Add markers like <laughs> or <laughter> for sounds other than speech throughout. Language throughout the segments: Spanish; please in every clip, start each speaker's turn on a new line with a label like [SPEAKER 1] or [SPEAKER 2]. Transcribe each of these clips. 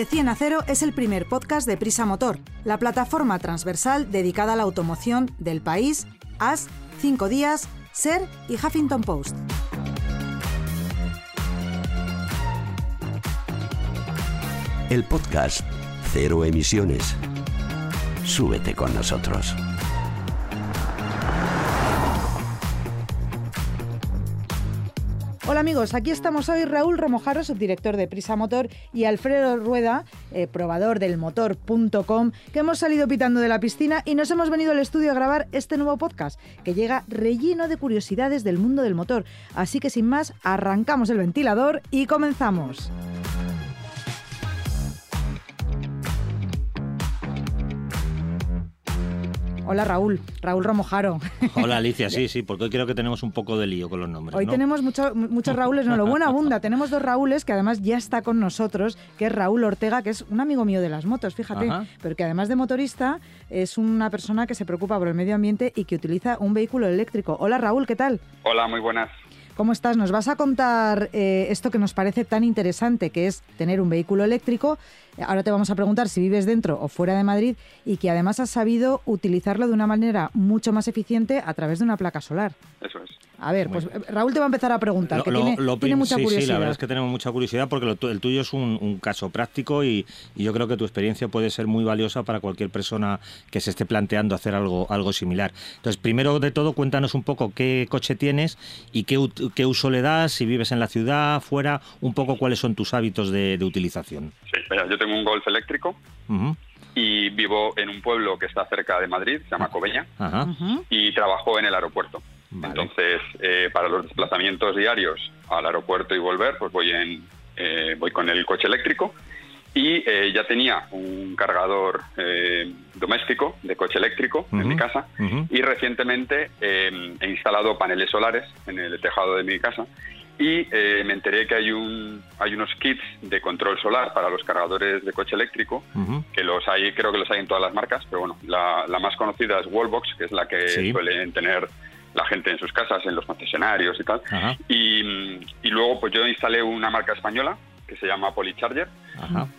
[SPEAKER 1] De 100 a 0 es el primer podcast de Prisa Motor, la plataforma transversal dedicada a la automoción del país, AS, 5 días, SER y Huffington Post.
[SPEAKER 2] El podcast Cero Emisiones. Súbete con nosotros.
[SPEAKER 1] Hola amigos, aquí estamos hoy Raúl Romojaro, subdirector de Prisa Motor, y Alfredo Rueda, eh, probador del motor.com, que hemos salido pitando de la piscina y nos hemos venido al estudio a grabar este nuevo podcast, que llega relleno de curiosidades del mundo del motor. Así que sin más, arrancamos el ventilador y comenzamos. Hola Raúl, Raúl Romojaro.
[SPEAKER 3] Hola Alicia, sí, <laughs> sí, porque hoy creo que tenemos un poco de lío con los nombres.
[SPEAKER 1] Hoy
[SPEAKER 3] ¿no?
[SPEAKER 1] tenemos mucho- muchos Raúles, no, lo bueno abunda. <laughs> Tenemos dos Raúles que además ya está con nosotros, que es Raúl Ortega, que es un amigo mío de las motos, fíjate,
[SPEAKER 3] Ajá.
[SPEAKER 1] pero que además de motorista es una persona que se preocupa por el medio ambiente y que utiliza un vehículo eléctrico. Hola Raúl, ¿qué tal?
[SPEAKER 4] Hola, muy buenas.
[SPEAKER 1] ¿Cómo estás? Nos vas a contar eh, esto que nos parece tan interesante, que es tener un vehículo eléctrico. Ahora te vamos a preguntar si vives dentro o fuera de Madrid y que además has sabido utilizarlo de una manera mucho más eficiente a través de una placa solar.
[SPEAKER 4] Eso es.
[SPEAKER 1] A ver, pues eh, Raúl te va a empezar a preguntar,
[SPEAKER 3] Lo-
[SPEAKER 1] que
[SPEAKER 3] lo-
[SPEAKER 1] tiene,
[SPEAKER 3] lo
[SPEAKER 1] tiene
[SPEAKER 3] prim-
[SPEAKER 1] mucha
[SPEAKER 3] sí,
[SPEAKER 1] curiosidad.
[SPEAKER 3] Sí, la verdad es que tenemos mucha curiosidad porque lo tu- el tuyo es un, un caso práctico y, y yo creo que tu experiencia puede ser muy valiosa para cualquier persona que se esté planteando hacer algo, algo similar. Entonces, primero de todo, cuéntanos un poco qué coche tienes y qué, uso le das, si vives en la ciudad, fuera, un poco cuáles son tus hábitos de, de utilización.
[SPEAKER 4] Sí, mira, yo tengo un Golf eléctrico y vivo en un pueblo que está cerca de Madrid, se llama Cobeña,
[SPEAKER 3] Ajá.
[SPEAKER 1] Ujú.
[SPEAKER 4] y trabajo en el aeropuerto.
[SPEAKER 3] Vale.
[SPEAKER 4] Entonces, eh, para los desplazamientos diarios al aeropuerto y volver, pues voy en eh, voy con el coche eléctrico y eh, ya tenía un cargador eh, doméstico de coche eléctrico en
[SPEAKER 3] Ujú,
[SPEAKER 4] mi casa
[SPEAKER 3] ujú.
[SPEAKER 4] y recientemente eh, he instalado paneles solares en el tejado de mi casa y eh, me enteré que hay un hay unos kits de control solar para los cargadores de coche eléctrico
[SPEAKER 3] Ujú.
[SPEAKER 4] que los hay creo que los hay en todas las marcas pero bueno la, la más conocida es Wallbox que es la que
[SPEAKER 3] Sí.
[SPEAKER 4] suelen tener la gente en sus casas en los concesionarios y tal y, y luego pues yo instalé una marca española que se llama Polycharger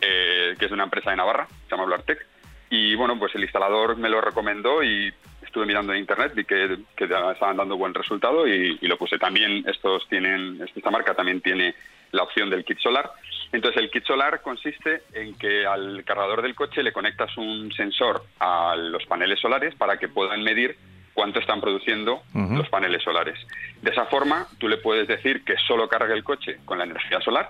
[SPEAKER 4] eh, que es de una empresa de Navarra, se llama Blartec. Y bueno, pues el instalador me lo recomendó y estuve mirando en internet, vi que, estaban dando buen resultado y, y lo puse. También estos tienen, esta marca también tiene la opción del kit solar. Entonces el kit solar consiste en que al cargador del coche le conectas un sensor a los paneles solares para que puedan medir cuánto están produciendo los paneles solares. De esa forma, tú le puedes decir que solo cargue el coche con la energía solar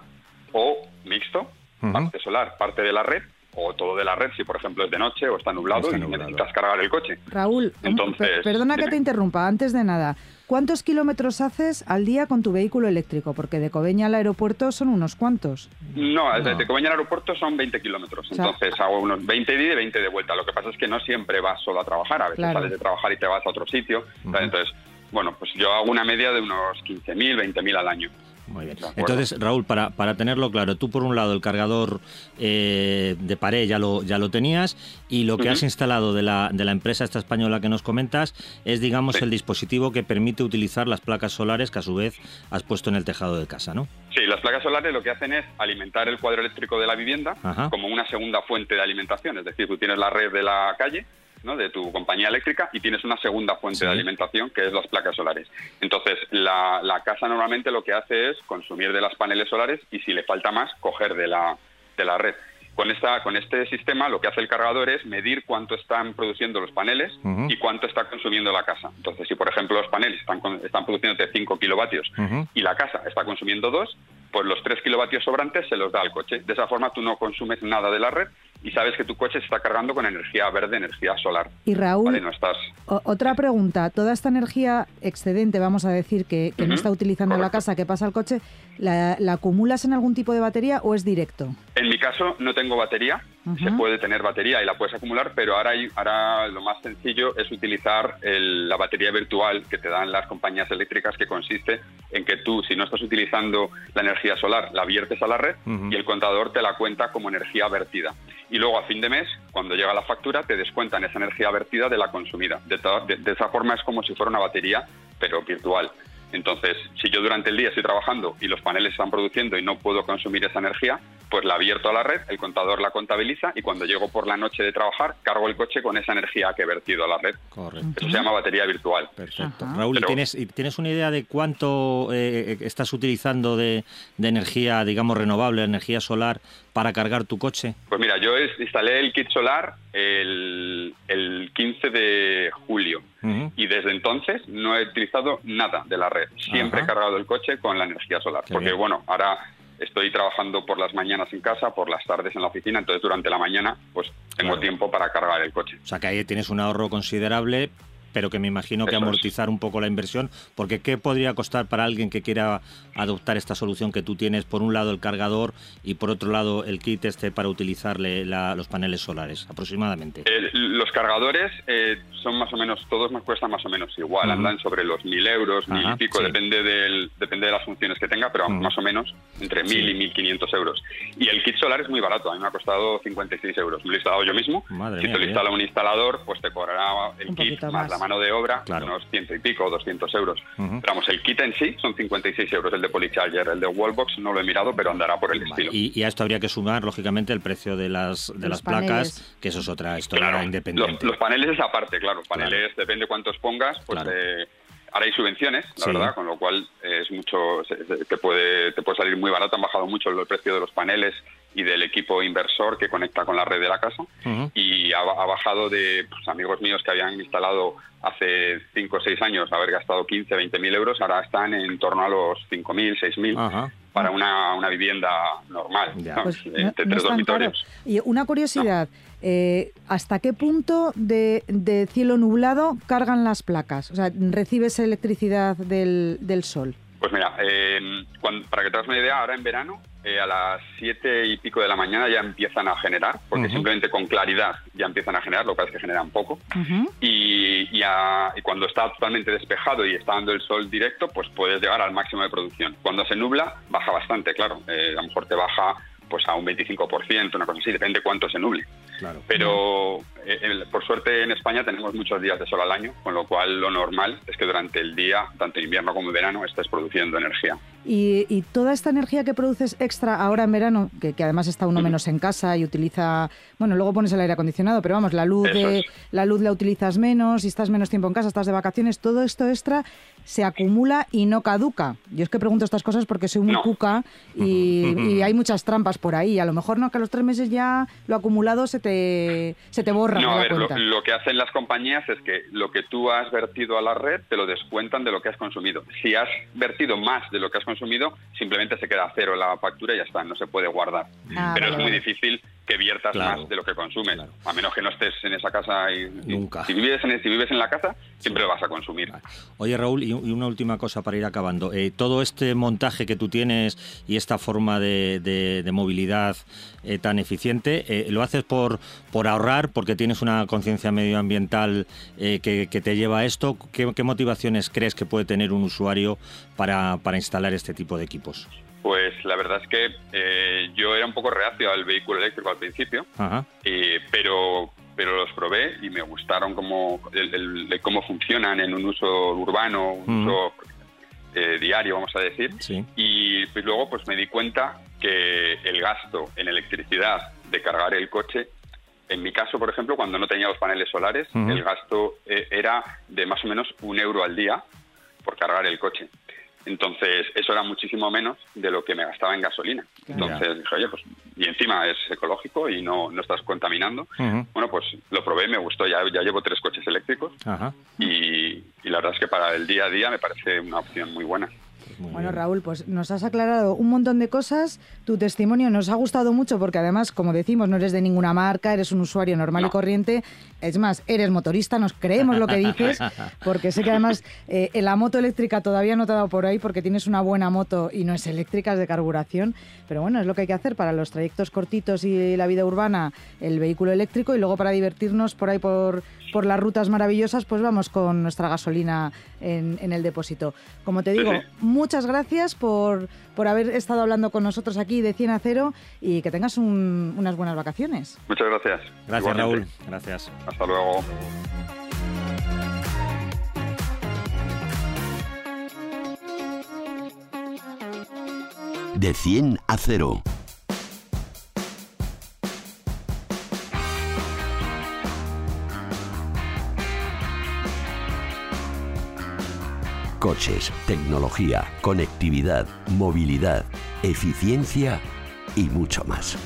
[SPEAKER 4] o mixto, parte solar, parte de la red, o todo de la red si, por ejemplo, es de noche o está nublado
[SPEAKER 3] Está
[SPEAKER 4] y
[SPEAKER 3] nublado.
[SPEAKER 4] necesitas cargar el coche.
[SPEAKER 1] Raúl,
[SPEAKER 4] Entonces,
[SPEAKER 1] per- perdona que te interrumpa, antes de nada, ¿cuántos kilómetros haces al día con tu vehículo eléctrico? Porque de Cobeña al aeropuerto son unos cuantos.
[SPEAKER 4] No,
[SPEAKER 3] No.
[SPEAKER 4] desde Cobeña al aeropuerto son 20 kilómetros,
[SPEAKER 1] O sea,
[SPEAKER 4] entonces hago unos 20 de ida y 20 de vuelta. Lo que pasa es que no siempre vas solo a trabajar, a veces
[SPEAKER 1] Claro.
[SPEAKER 4] sales de trabajar y te vas a otro sitio. Entonces, bueno, pues yo hago una media de unos 15.000, 20.000 al año.
[SPEAKER 3] Muy bien. Entonces, Raúl, para, para tenerlo claro, tú por un lado el cargador eh, de pared ya lo, ya lo tenías y lo que has instalado de la, de la empresa esta española que nos comentas es, digamos,
[SPEAKER 4] Sí.
[SPEAKER 3] el dispositivo que permite utilizar las placas solares que a su vez has puesto en el tejado de casa, ¿no?
[SPEAKER 4] Sí, las placas solares lo que hacen es alimentar el cuadro eléctrico de la vivienda
[SPEAKER 3] Ajá.
[SPEAKER 4] como una segunda fuente de alimentación. Es decir, tú tienes la red de la calle, ¿no? de tu compañía eléctrica, y tienes una segunda fuente
[SPEAKER 3] Sí.
[SPEAKER 4] de alimentación, que es las placas solares. Entonces, la, la casa normalmente lo que hace es consumir de las paneles solares y si le falta más, coger de la, de la red. Con, esta, con este sistema lo que hace el cargador es medir cuánto están produciendo los paneles y cuánto está consumiendo la casa. Entonces, si por ejemplo los paneles están, están produciendo 5 kilovatios y la casa está consumiendo 2, pues los 3 kilovatios sobrantes se los da al coche. De esa forma tú no consumes nada de la red y sabes que tu coche se está cargando con energía verde, energía solar.
[SPEAKER 1] Y Raúl,
[SPEAKER 4] ¿vale? No estás...
[SPEAKER 1] o- otra pregunta, toda esta energía excedente, vamos a decir, que, que no está utilizando la casa, que pasa al coche, ¿la, la acumulas en algún tipo de batería o es directo?
[SPEAKER 4] En mi caso no tengo batería, se puede tener batería y la puedes acumular, pero ahora, hay, ahora lo más sencillo es utilizar la batería virtual que te dan las compañías eléctricas, que consiste en que tú, si no estás utilizando la energía solar, la viertes a la red y el contador te la cuenta como energía vertida. Y luego a fin de mes, cuando llega la factura, te descuentan esa energía vertida de la consumida. de esa forma es como si fuera una batería, pero virtual. Entonces, si yo durante el día estoy trabajando y los paneles están produciendo y no puedo consumir esa energía, pues la abierto a la red, el contador la contabiliza y cuando llego por la noche de trabajar, cargo el coche con esa energía que he vertido a la red. Correcto. Eso se llama batería virtual.
[SPEAKER 3] Perfecto. Raúl, ¿tienes, ¿tienes una idea de cuánto eh, estás utilizando de, energía, digamos, renovable, energía solar, para cargar tu coche?
[SPEAKER 4] Pues mira, yo instalé el kit solar el, 15 de julio y desde entonces no he utilizado nada de la red. Siempre he cargado el coche con la energía solar. porque bueno, ahora estoy trabajando por las mañanas en casa, por las tardes en la oficina, entonces durante la mañana pues tengo tiempo para cargar el coche.
[SPEAKER 3] O sea que ahí tienes un ahorro considerable, pero que me imagino que amortizar un poco la inversión, porque ¿qué podría costar para alguien que quiera adoptar esta solución que tú tienes? Por un lado el cargador y por otro lado el kit este para utilizarle los paneles solares, aproximadamente.
[SPEAKER 4] los cargadores eh, son más o menos, todos me cuestan más o menos igual, andan sobre los mil euros, mil y pico, depende, del, depende de las funciones que tenga, pero más o menos entre mil y mil quinientos euros. Y el kit solar es muy barato, a mí me ha costado 56 euros, me lo he instalado yo mismo. si te lo instala un instalador, pues te cobrará el kit más, la mano de obra, unos ciento y pico, 200 euros. Pero vamos, el kit en sí son 56 euros, el de Polycharger, el de Wallbox no lo he mirado, pero andará por el estilo.
[SPEAKER 3] Y, a esto habría que sumar, lógicamente, el precio de las, de las placas, que eso es otra historia independiente.
[SPEAKER 4] Los, paneles es aparte, claro, paneles depende cuántos pongas, pues eh, ahora hay subvenciones, la verdad, con lo cual es mucho, te puede, te puede salir muy barato, han bajado mucho el precio de los paneles y del equipo inversor que conecta con la red de la casa. Y ha, bajado de pues, amigos míos que habían instalado hace 5 o 6 años haber gastado 15, 20 mil euros, ahora están en torno a los 5 mil, 6 mil para una, una, vivienda normal, pues entre tres dormitorios.
[SPEAKER 1] Y una curiosidad, eh, ¿hasta qué punto de, de, cielo nublado cargan las placas? O sea, ¿recibes electricidad del, del sol?
[SPEAKER 4] Pues mira, para que te hagas una idea, ahora en verano, eh, a las siete y pico de la mañana ya empiezan a generar, porque simplemente con claridad ya empiezan a generar, lo que pasa es que generan poco. y, y, cuando está totalmente despejado y está dando el sol directo, pues puedes llegar al máximo de producción. Cuando se nubla, baja bastante, claro. Eh, a lo mejor te baja pues a un 25%, una cosa así, depende cuánto se nuble. Pero eh, por suerte en España tenemos muchos días de sol al año, con lo cual lo normal es que durante el día, tanto invierno como en verano, estés produciendo energía.
[SPEAKER 1] Y, toda esta energía que produces extra ahora en verano, que, además está uno menos en casa y utiliza, bueno, luego pones el aire acondicionado, pero vamos, la luz, la luz la utilizas menos y estás menos tiempo en casa, estás de vacaciones, todo esto extra se acumula y no caduca. Yo es que pregunto estas cosas porque soy muy cuca y, hay muchas trampas por ahí. A lo mejor no, que a los tres meses ya lo acumulado se te, se te borra.
[SPEAKER 4] No, a ver, lo, que hacen las compañías es que lo que tú has vertido a la red te lo descuentan de lo que has consumido. Si has vertido más de lo que has consumido, simplemente se queda cero la factura y ya está, no se puede guardar. Ah, Pero es muy difícil que viertas más de lo que consumes, a menos que no estés en esa casa y nunca. Si vives en, si vives en la casa, siempre lo vas a consumir.
[SPEAKER 3] Oye, Raúl, y una última cosa para ir acabando. Eh, todo este montaje que tú tienes y esta forma de, movilidad eh, tan eficiente, eh, ¿lo haces por, por ahorrar, porque tienes una conciencia medioambiental que, te lleva a esto? ¿Qué, motivaciones crees que puede tener un usuario para, para instalar este tipo de equipos?
[SPEAKER 4] Pues la verdad es que yo era un poco reacio al vehículo eléctrico al principio, pero pero los probé y me gustaron cómo, el, cómo funcionan en un uso urbano, un uso eh, diario, vamos a decir. Y pues luego pues me di cuenta que el gasto en electricidad de cargar el coche, en mi caso, por ejemplo, cuando no tenía los paneles solares, el gasto eh, era de más o menos un euro al día por cargar el coche. Entonces, eso era muchísimo menos de lo que me gastaba en gasolina. Entonces dije, oye, pues, y encima es ecológico y no, no estás contaminando. Bueno, pues lo probé, me gustó, ya, ya llevo tres coches eléctricos y, y, la verdad es que para el día a día me parece una opción muy buena.
[SPEAKER 1] Bueno, Raúl, pues nos has aclarado un montón de cosas. Tu testimonio nos ha gustado mucho porque además, como decimos, no eres de ninguna marca, eres un usuario normal y corriente. Es más, eres motorista, nos creemos lo que dices, <laughs> porque sé que además eh, la moto eléctrica todavía no te ha dado por ahí porque tienes una buena moto y no es eléctrica, es de carburación. Pero bueno, es lo que hay que hacer para los trayectos cortitos y la vida urbana, el vehículo eléctrico y luego para divertirnos por ahí por, por las rutas maravillosas, pues vamos con nuestra gasolina en, el depósito. Como te digo, muchas gracias por, por haber estado hablando con nosotros aquí de 100 a 0 y que tengas unas buenas vacaciones.
[SPEAKER 4] Muchas gracias.
[SPEAKER 3] Gracias, Raúl. Gracias.
[SPEAKER 4] Hasta luego.
[SPEAKER 2] De 100 a 0. Coches, tecnología, conectividad, movilidad, eficiencia y mucho más.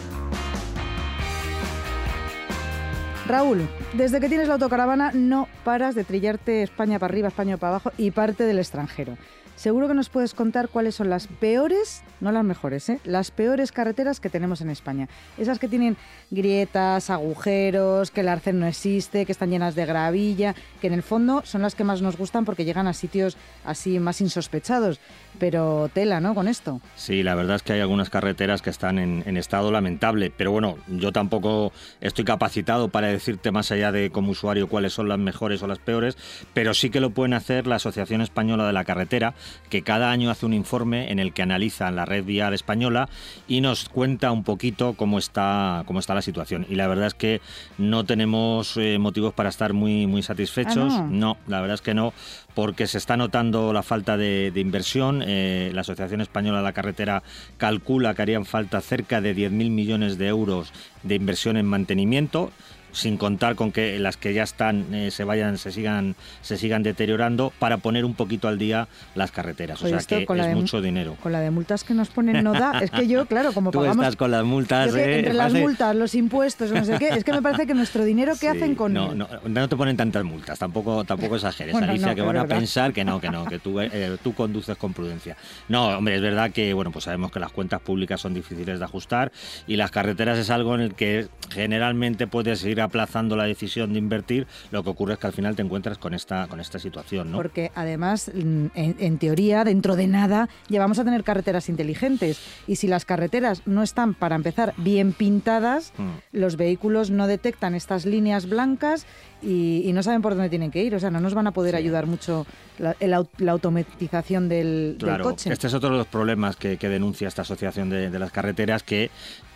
[SPEAKER 1] Raúl, desde que tienes la autocaravana no paras de trillarte España para arriba, España para abajo y parte del extranjero. Seguro que nos puedes contar cuáles son las peores, no las mejores, ¿eh? las peores carreteras que tenemos en España. Esas que tienen grietas, agujeros, que el arcén no existe, que están llenas de gravilla, que en el fondo son las que más nos gustan porque llegan a sitios así más insospechados. Pero tela, ¿no? Con esto.
[SPEAKER 3] Sí, la verdad es que hay algunas carreteras que están en, estado lamentable. Pero bueno, yo tampoco estoy capacitado para decirte más allá de como usuario cuáles son las mejores o las peores, pero sí que lo pueden hacer la Asociación Española de la Carretera, que cada año hace un informe en el que analiza la red vial española y nos cuenta un poquito cómo está, cómo está la situación. Y la verdad es que no tenemos eh, motivos para estar muy, muy satisfechos.
[SPEAKER 1] Ah,
[SPEAKER 3] no, la verdad es que no, porque se está notando la falta de, inversión. Eh, la Asociación Española de la Carretera calcula que harían falta cerca de 10.000 millones de euros de inversión en mantenimiento sin contar con que las que ya están eh, se vayan, se sigan, se sigan deteriorando para poner un poquito al día las carreteras. o sea que es mucho dinero.
[SPEAKER 1] Con la de multas que nos ponen no da. Es que yo, <laughs> claro, como
[SPEAKER 3] Tú estás con las multas.
[SPEAKER 1] Eh, entre las multas, los impuestos, no sé qué, es que me parece que nuestro dinero, ¿qué hacen con
[SPEAKER 3] no, no, no te ponen tantas multas, tampoco, tampoco exageres, Alicia, que van a pensar que no, que no, que tú, <laughs> eh, tú conduces con prudencia. No, hombre, es verdad que, bueno, pues sabemos que las cuentas públicas son difíciles de ajustar y las carreteras es algo en el que generalmente puedes ir aplazando la decisión de invertir, lo que ocurre es que al final te encuentras con esta, con esta situación. ¿no?
[SPEAKER 1] Porque además, mm, en, teoría, dentro de nada, ya vamos a tener carreteras inteligentes. Y si las carreteras no están, para empezar, bien pintadas, mm. los vehículos no detectan estas líneas blancas y, no saben por dónde tienen que ir. O sea, no nos van a poder ayudar mucho la, automatización del, coche.
[SPEAKER 3] Este es otro de los problemas que, denuncia esta asociación de, de las carreteras, que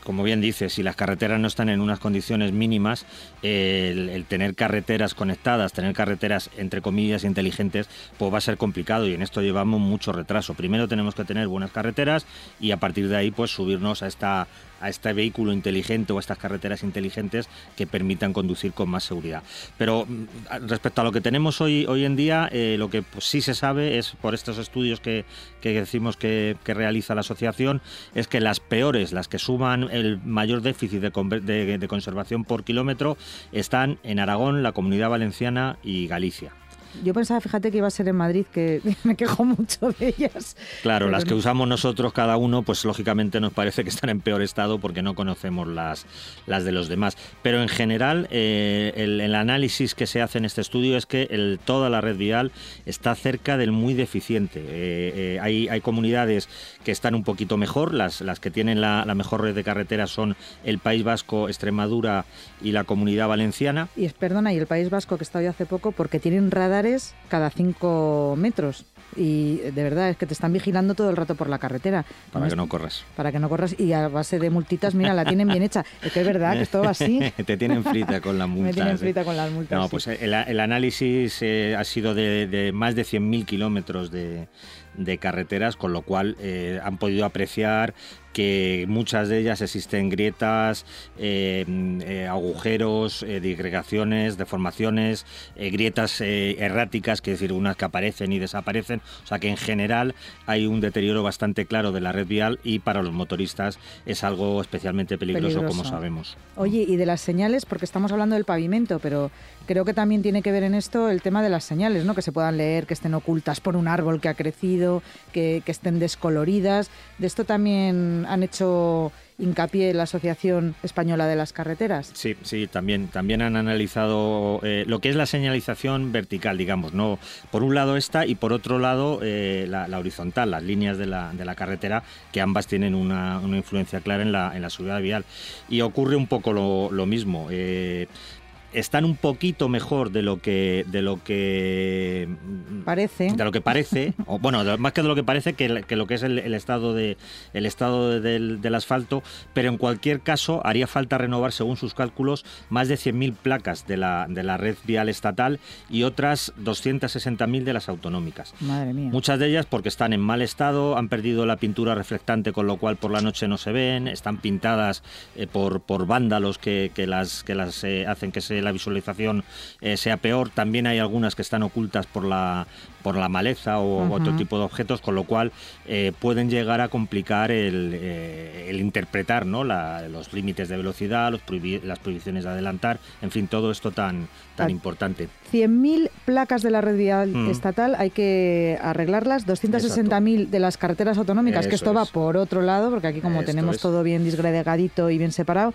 [SPEAKER 3] como bien dices, si las carreteras no están en unas condiciones mínimas, el, tener carreteras conectadas, tener carreteras entre comillas inteligentes, pues va a ser complicado y en esto llevamos mucho retraso. Primero tenemos que tener buenas carreteras y a partir de ahí pues subirnos a esta a este vehículo inteligente o a estas carreteras inteligentes que permitan conducir con más seguridad. Pero mm, respecto a lo que tenemos hoy, hoy en día, eh, lo que pues, sí se sabe es por estos estudios que, decimos que, realiza la asociación, es que las peores, las que suman el mayor déficit de conservación por kilómetro, están en Aragón, la Comunidad Valenciana y Galicia.
[SPEAKER 1] Yo pensaba, fíjate, que iba a ser en Madrid, que <laughs> me quejo mucho de ellas.
[SPEAKER 3] Claro, las que usamos nosotros cada uno, pues lógicamente nos parece que están en peor estado porque no conocemos las, las de los demás. Pero en general, eh, el, análisis que se hace en este estudio es que el, toda la red vial está cerca del muy deficiente. Eh, eh, hay, hay comunidades que están un poquito mejor, las, las que tienen la, la mejor red de carreteras son el País Vasco, Extremadura y la Comunidad Valenciana.
[SPEAKER 1] Y perdona, y el País Vasco que está hoy hace poco porque tienen radar cada cinco metros. Y de verdad es que te están vigilando todo el rato por la carretera.
[SPEAKER 3] Para que no corras.
[SPEAKER 1] Para que no corras y a base de multitas, mira, la tienen bien hecha. Es que es verdad que esto va así. <laughs>
[SPEAKER 3] te tienen frita con las <laughs> multas.
[SPEAKER 1] Me tienen frita con las multas.
[SPEAKER 3] No, pues el, análisis eh, ha sido de, de más de 100.000 kilómetros de, de carreteras, con lo cual eh, han podido apreciar que muchas de ellas existen grietas, eh, eh, agujeros, eh, digregaciones, deformaciones, grietas erráticas, que es decir, unas que aparecen y desaparecen. O sea que en general hay un deterioro bastante claro de la red vial y para los motoristas es algo especialmente peligroso, como sabemos.
[SPEAKER 1] Oye, y de las señales, porque estamos hablando del pavimento, pero creo que también tiene que ver en esto el tema de las señales, ¿no? Que se puedan leer, que estén ocultas por un árbol que ha crecido, que, estén descoloridas. De esto también han hecho hincapié la Asociación Española de las Carreteras.
[SPEAKER 3] Sí, sí, también, también han analizado eh, lo que es la señalización vertical, digamos, no por un lado esta y por otro lado eh, la, horizontal, las líneas de la, de la carretera, que ambas tienen una, una, influencia clara en la, en la seguridad vial. Y ocurre un poco lo, lo mismo. Eh, están un poquito mejor de lo que de lo que
[SPEAKER 1] parece
[SPEAKER 3] de lo que parece <laughs> o bueno más que de lo que parece que, lo que es el, estado de el estado del, asfalto pero en cualquier caso haría falta renovar según sus cálculos más de 100.000 placas de la de la red vial estatal y otras 260.000 de las autonómicas
[SPEAKER 1] Madre mía.
[SPEAKER 3] muchas de ellas porque están en mal estado han perdido la pintura reflectante con lo cual por la noche no se ven están pintadas eh, por por vándalos que, las que las eh, hacen que se la visualización eh, sea peor. También hay algunas que están ocultas por la, por la maleza o otro tipo de objetos, con lo cual eh, pueden llegar a complicar el, eh, interpretar ¿no? los límites de velocidad, los las prohibiciones de adelantar, en fin, todo esto tan, tan importante.
[SPEAKER 1] 100.000 placas de la red vial mm. estatal hay que arreglarlas, 260.000 de las carreteras autonómicas, que esto va por otro lado, porque aquí como tenemos todo bien disgregadito y bien separado.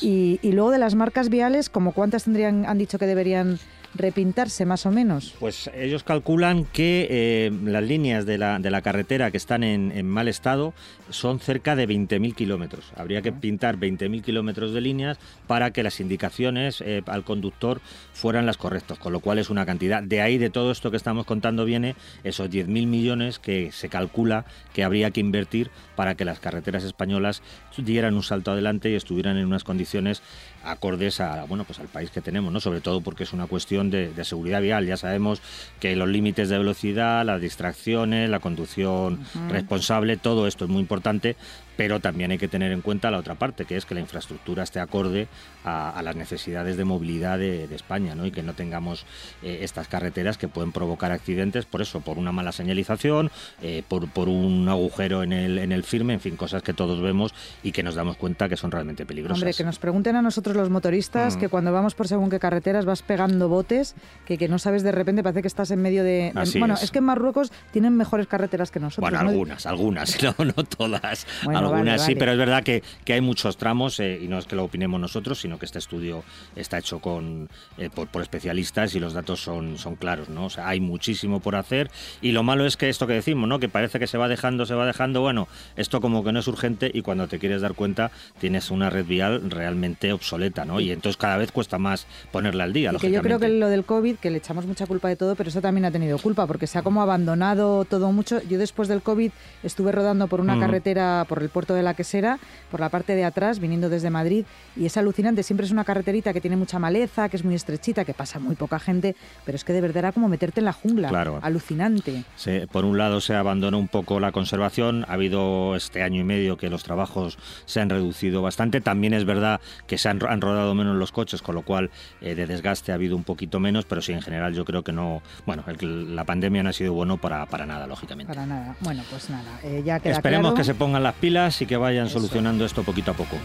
[SPEAKER 1] y, y, luego de las marcas viales, como cuántas tendrían, han dicho que deberían repintarse más o menos?
[SPEAKER 3] Pues ellos calculan que eh, las líneas de la, de la, carretera que están en, mal estado son cerca de 20.000 kilómetros. Habría que pintar 20.000 kilómetros de líneas para que las indicaciones eh, al conductor fueran las correctas, con lo cual es una cantidad. De ahí de todo esto que estamos contando viene esos 10.000 millones que se calcula que habría que invertir para que las carreteras españolas dieran un salto adelante y estuvieran en unas condiciones acordes a bueno pues al país que tenemos, ¿no? Sobre todo porque es una cuestión de, seguridad vial. Ya sabemos que los límites de velocidad, las distracciones, la conducción responsable, todo esto es muy importante pero también hay que tener en cuenta la otra parte, que es que la infraestructura esté acorde a, las necesidades de movilidad de, España, ¿no? y que no tengamos eh, estas carreteras que pueden provocar accidentes, por eso, por una mala señalización, eh, por, por, un agujero en el, en el firme, en fin, cosas que todos vemos y que nos damos cuenta que son realmente peligrosas.
[SPEAKER 1] Hombre, que nos pregunten a nosotros los motoristas mm. que cuando vamos por según qué carreteras vas pegando botes, que, que no sabes de repente, parece que estás en medio de... bueno, es. que en Marruecos tienen mejores carreteras que nosotros.
[SPEAKER 3] Bueno, algunas, algunas, <laughs> no, no todas algunas sí, pero es verdad que, que hay muchos tramos, eh, y no es que lo opinemos nosotros, sino que este estudio está hecho con, eh, por, especialistas y los datos son, son claros, ¿no? O sea, hay muchísimo por hacer y lo malo es que esto que decimos, ¿no? Que parece que se va dejando, se va dejando, bueno, esto como que no es urgente y cuando te quieres dar cuenta tienes una red vial realmente obsoleta, ¿no? Y entonces cada vez cuesta más ponerla al día,
[SPEAKER 1] y que yo creo que lo del COVID, que le echamos mucha culpa de todo, pero eso también ha tenido culpa, porque se ha como abandonado todo mucho. Yo después del COVID estuve rodando por una carretera, por el puerto de la Quesera, por la parte de atrás, viniendo desde Madrid, y es alucinante. Siempre es una carreterita que tiene mucha maleza, que es muy estrechita, que pasa muy poca gente, pero es que de verdad era como meterte en la jungla.
[SPEAKER 3] Claro.
[SPEAKER 1] Alucinante.
[SPEAKER 3] Sí, por un lado se abandonó un poco la conservación, ha habido este año y medio que los trabajos se han reducido bastante. También es verdad que se han, rodado menos los coches, con lo cual eh, de desgaste ha habido un poquito menos, pero sí, en general yo creo que no. Bueno, la pandemia no ha sido bueno para, para nada, lógicamente.
[SPEAKER 1] Para nada. Bueno, pues nada, eh, ya queda
[SPEAKER 3] Esperemos que se pongan las pilas y que vayan solucionando esto poquito a poco.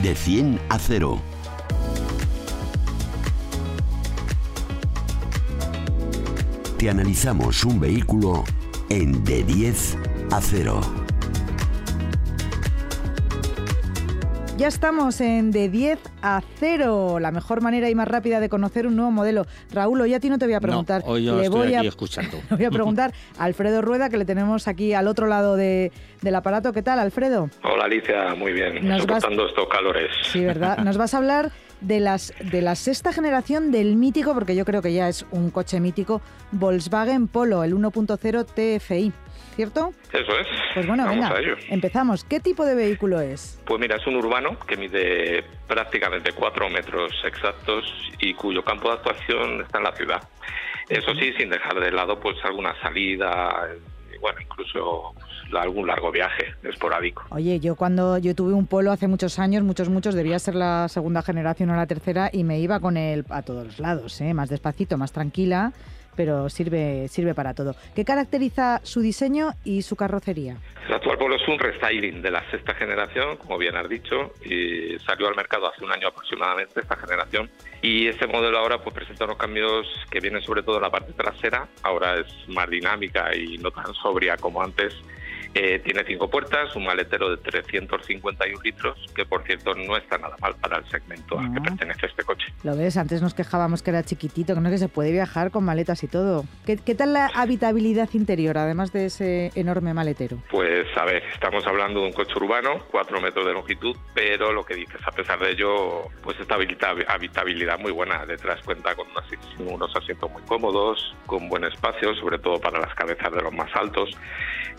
[SPEAKER 2] De 100 a 0. Te analizamos un vehículo en de 10 a 0.
[SPEAKER 1] Ya estamos en de 10 a 0, la mejor manera y más rápida de conocer un nuevo modelo. Raúl, hoy a ti no te voy a preguntar.
[SPEAKER 3] hoy yo le estoy voy aquí <laughs> escuchando.
[SPEAKER 1] Le voy a preguntar a Alfredo Rueda, que le tenemos aquí al otro lado de, del aparato. ¿Qué tal, Alfredo?
[SPEAKER 5] Hola, Alicia, muy bien. Nos soportando estos calores.
[SPEAKER 1] Sí, ¿verdad? <laughs> Nos vas a hablar de las de la sexta generación del mítico, porque yo creo que ya es un coche mítico, Volkswagen Polo, el 1.0 TFI. ¿cierto?
[SPEAKER 5] Eso es.
[SPEAKER 1] Pues bueno, venga, empezamos. ¿Qué tipo de vehículo es?
[SPEAKER 5] Pues mira, es un urbano que mide prácticamente cuatro metros exactos y cuyo campo de actuación está en la ciudad. Eso sí, sin dejar de lado pues alguna salida bueno, incluso algún largo viaje esporádico.
[SPEAKER 1] Oye, yo cuando yo tuve un polo hace muchos años, muchos, muchos, debía ser la segunda generación o la tercera, y me iba con él a todos los lados, ¿eh? más despacito, más tranquila pero sirve, sirve para todo. ¿Qué caracteriza su diseño y su carrocería?
[SPEAKER 5] El actual Polo es un restyling de la sexta generación, como bien has dicho, y salió al mercado hace un año aproximadamente esta generación. Y este modelo ahora pues presenta unos cambios que vienen sobre todo en la parte trasera, ahora es más dinámica y no tan sobria como antes eh, tiene cinco puertas, un maletero de 351 litros, que por cierto no está nada mal para el segmento al que pertenece este coche.
[SPEAKER 1] Lo ves, antes nos quejábamos que era chiquitito, que no que se puede viajar con maletas y todo. ¿Qué, tal la habitabilidad interior, además de ese enorme maletero?
[SPEAKER 5] Pues a ver, estamos hablando de un coche urbano, 4 metros de longitud, pero lo que dices, a pesar de ello, pues esta habitabilidad muy buena. Detrás cuenta con unos asientos muy cómodos, con buen espacio, sobre todo para las cabezas de los más altos.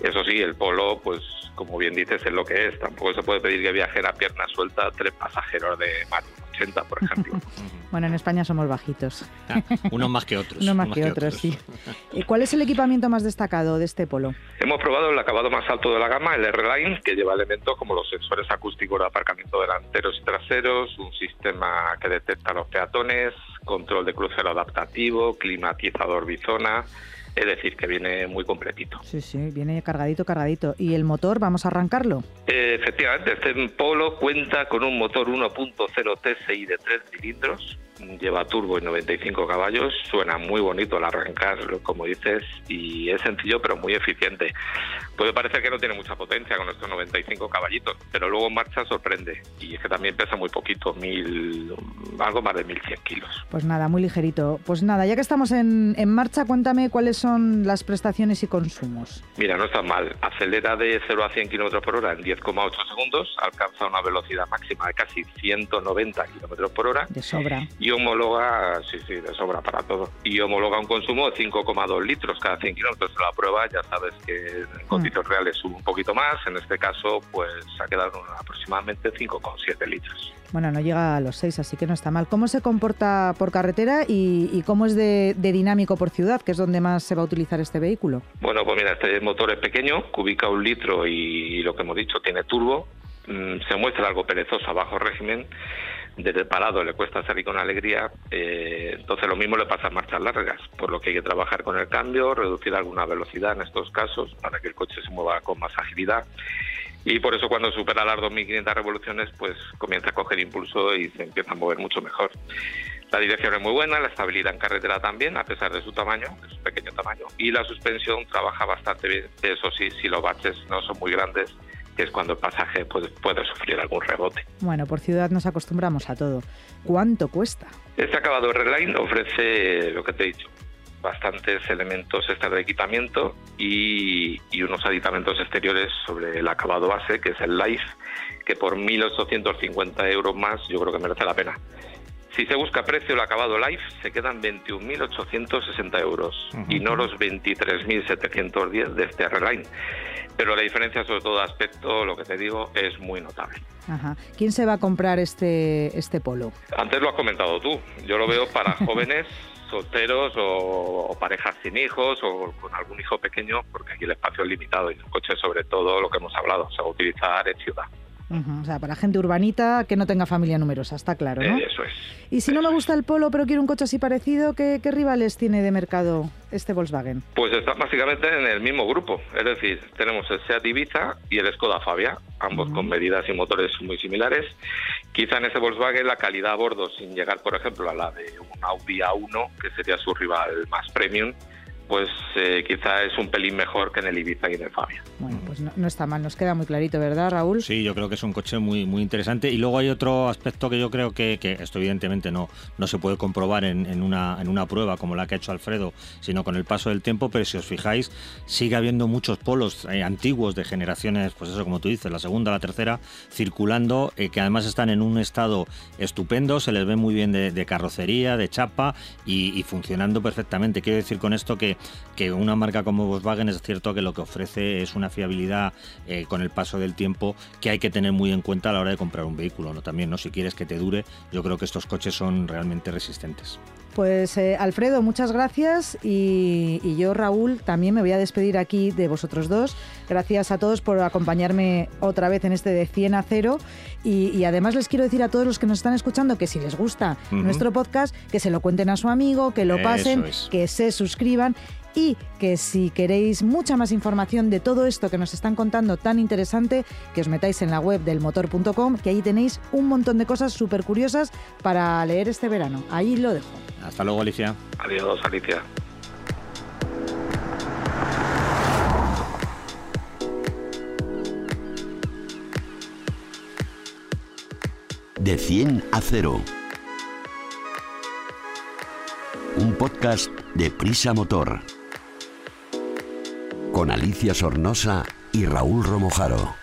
[SPEAKER 5] Eso sí, el Polo, pues como bien dices, es lo que es. Tampoco se puede pedir que viaje a pierna suelta tres pasajeros de más 80, por ejemplo. <laughs>
[SPEAKER 1] bueno, en España somos bajitos.
[SPEAKER 3] Ah, unos más que otros. <laughs>
[SPEAKER 1] unos más, que, otros, sí. ¿Cuál es el equipamiento más destacado de este Polo?
[SPEAKER 5] Hemos probado el acabado más alto de la gama, el R-Line, que lleva elementos como los sensores acústicos de aparcamiento delanteros y traseros, un sistema que detecta los peatones, control de crucero adaptativo, climatizador bizona es decir, que viene muy completito.
[SPEAKER 1] Sí, sí, viene cargadito, cargadito. ¿Y el motor, vamos a arrancarlo?
[SPEAKER 5] Eh, efectivamente, este Polo cuenta con un motor 1.0 TSI de 3 cilindros, lleva turbo y 95 caballos, suena muy bonito al arrancar, como dices, y es sencillo pero muy eficiente. Puede parecer que no tiene mucha potencia con estos 95 caballitos, pero luego en marcha sorprende. Y es que también pesa muy poquito, mil, algo más de 1100 kilos.
[SPEAKER 1] Pues nada, muy ligerito. Pues nada, ya que estamos en, en marcha, cuéntame cuáles son las prestaciones y consumos.
[SPEAKER 5] Mira, no está mal. Acelera de 0 a 100 kilómetros por hora en 10,8 segundos, alcanza una velocidad máxima de casi 190 kilómetros por hora.
[SPEAKER 1] De sobra.
[SPEAKER 5] Y homologa, sí, sí, de sobra para todo. Y homologa un consumo de 5,2 litros cada 100 kilómetros. La prueba, ya sabes que reales sube un poquito más, en este caso pues ha quedado aproximadamente 5,7 litros.
[SPEAKER 1] Bueno, no llega a los 6, así que no está mal. ¿Cómo se comporta por carretera y, cómo es de, dinámico por ciudad, que es donde más va a utilizar este vehículo?
[SPEAKER 5] Bueno, pues mira, este motor es pequeño, cubica un litro y, lo que hemos dicho, tiene turbo. Mm, se muestra algo perezoso a bajo régimen desde parado le cuesta salir con alegría, eh, entonces lo mismo le pasa a marchas largas, por lo que hay que trabajar con el cambio, reducir alguna velocidad en estos casos para que el coche se mueva con más agilidad. Y por eso cuando supera las 2.500 revoluciones, pues comienza a coger impulso y se empieza a mover mucho mejor. La dirección es muy buena, la estabilidad en carretera también, a pesar de su tamaño, de su pequeño tamaño. Y la suspensión trabaja bastante bien. Eso sí, si los baches no son muy grandes, que es cuando el pasaje puede, puede sufrir algún rebote.
[SPEAKER 1] Bueno, por ciudad nos acostumbramos a todo. ¿Cuánto cuesta?
[SPEAKER 5] Este acabado Redline ofrece lo que te he dicho, bastantes elementos extra de equipamiento y, y, unos aditamentos exteriores sobre el acabado base, que es el Life, que por 1.850 euros más yo creo que merece la pena. Si se busca precio el acabado Life, se quedan 21.860 euros y no los 23.710 de este R-Line. Pero la diferencia, sobre todo de aspecto, lo que te digo, es muy notable.
[SPEAKER 1] Ajá. ¿Quién se va a comprar este, este polo?
[SPEAKER 5] Antes lo has comentado tú. Yo lo veo para <laughs> jóvenes solteros o, parejas sin hijos o con algún hijo pequeño, porque aquí el espacio es limitado y el coche, sobre todo, lo que hemos hablado, se va a utilizar en ciudad.
[SPEAKER 1] O sea, para gente urbanita que no tenga familia numerosa, está claro, ¿no?
[SPEAKER 5] eso es.
[SPEAKER 1] Y si no me gusta el Polo, pero quiero un coche así parecido, ¿qué, rivales tiene de mercado este Volkswagen?
[SPEAKER 5] Pues está básicamente en el mismo grupo. Es decir, tenemos el Seat Ibiza y el Skoda Fabia, ambos con medidas y motores muy similares. Quizá en ese Volkswagen la calidad a bordo, sin llegar, por ejemplo, a la de un Audi A1, que sería su rival más premium, pues eh, quizá es un pelín mejor que en el Ibiza y en el Fabia.
[SPEAKER 1] Bueno, pues no, está mal, nos queda muy clarito, ¿verdad, Raúl?
[SPEAKER 3] Sí, yo creo que es un coche muy, muy interesante. Y luego hay otro aspecto que yo creo que, esto evidentemente no, no se puede comprobar en, una, en una prueba como la que ha hecho Alfredo, sino con el paso del tiempo, pero si os fijáis, sigue habiendo muchos polos eh, antiguos de generaciones, pues eso como tú dices, la segunda, la tercera, circulando, eh, que además están en un estado estupendo, se les ve muy bien de, carrocería, de chapa y, y funcionando perfectamente. Quiero decir con esto que que una marca como Volkswagen es cierto que lo que ofrece es una fiabilidad eh, con el paso del tiempo que hay que tener muy en cuenta a la hora de comprar un vehículo. ¿no? También, ¿no? si quieres que te dure, yo creo que estos coches son realmente resistentes.
[SPEAKER 1] Pues eh, Alfredo, muchas gracias y, y yo, Raúl, también me voy a despedir aquí de vosotros dos. Gracias a todos por acompañarme otra vez en este de 100 a 0 y, y además les quiero decir a todos los que nos están escuchando que si les gusta nuestro podcast, que se lo cuenten a su amigo, que lo pasen,
[SPEAKER 3] es.
[SPEAKER 1] que se suscriban y que si queréis mucha más información de todo esto que nos están contando tan interesante, que os metáis en la web del motor.com, que ahí tenéis un montón de cosas súper curiosas para leer este verano. Ahí lo dejo.
[SPEAKER 3] Hasta luego, Alicia.
[SPEAKER 5] Adiós, Alicia.
[SPEAKER 2] De 100 a 0. Un podcast de Prisa Motor. Con Alicia Sornosa y Raúl Romojaro.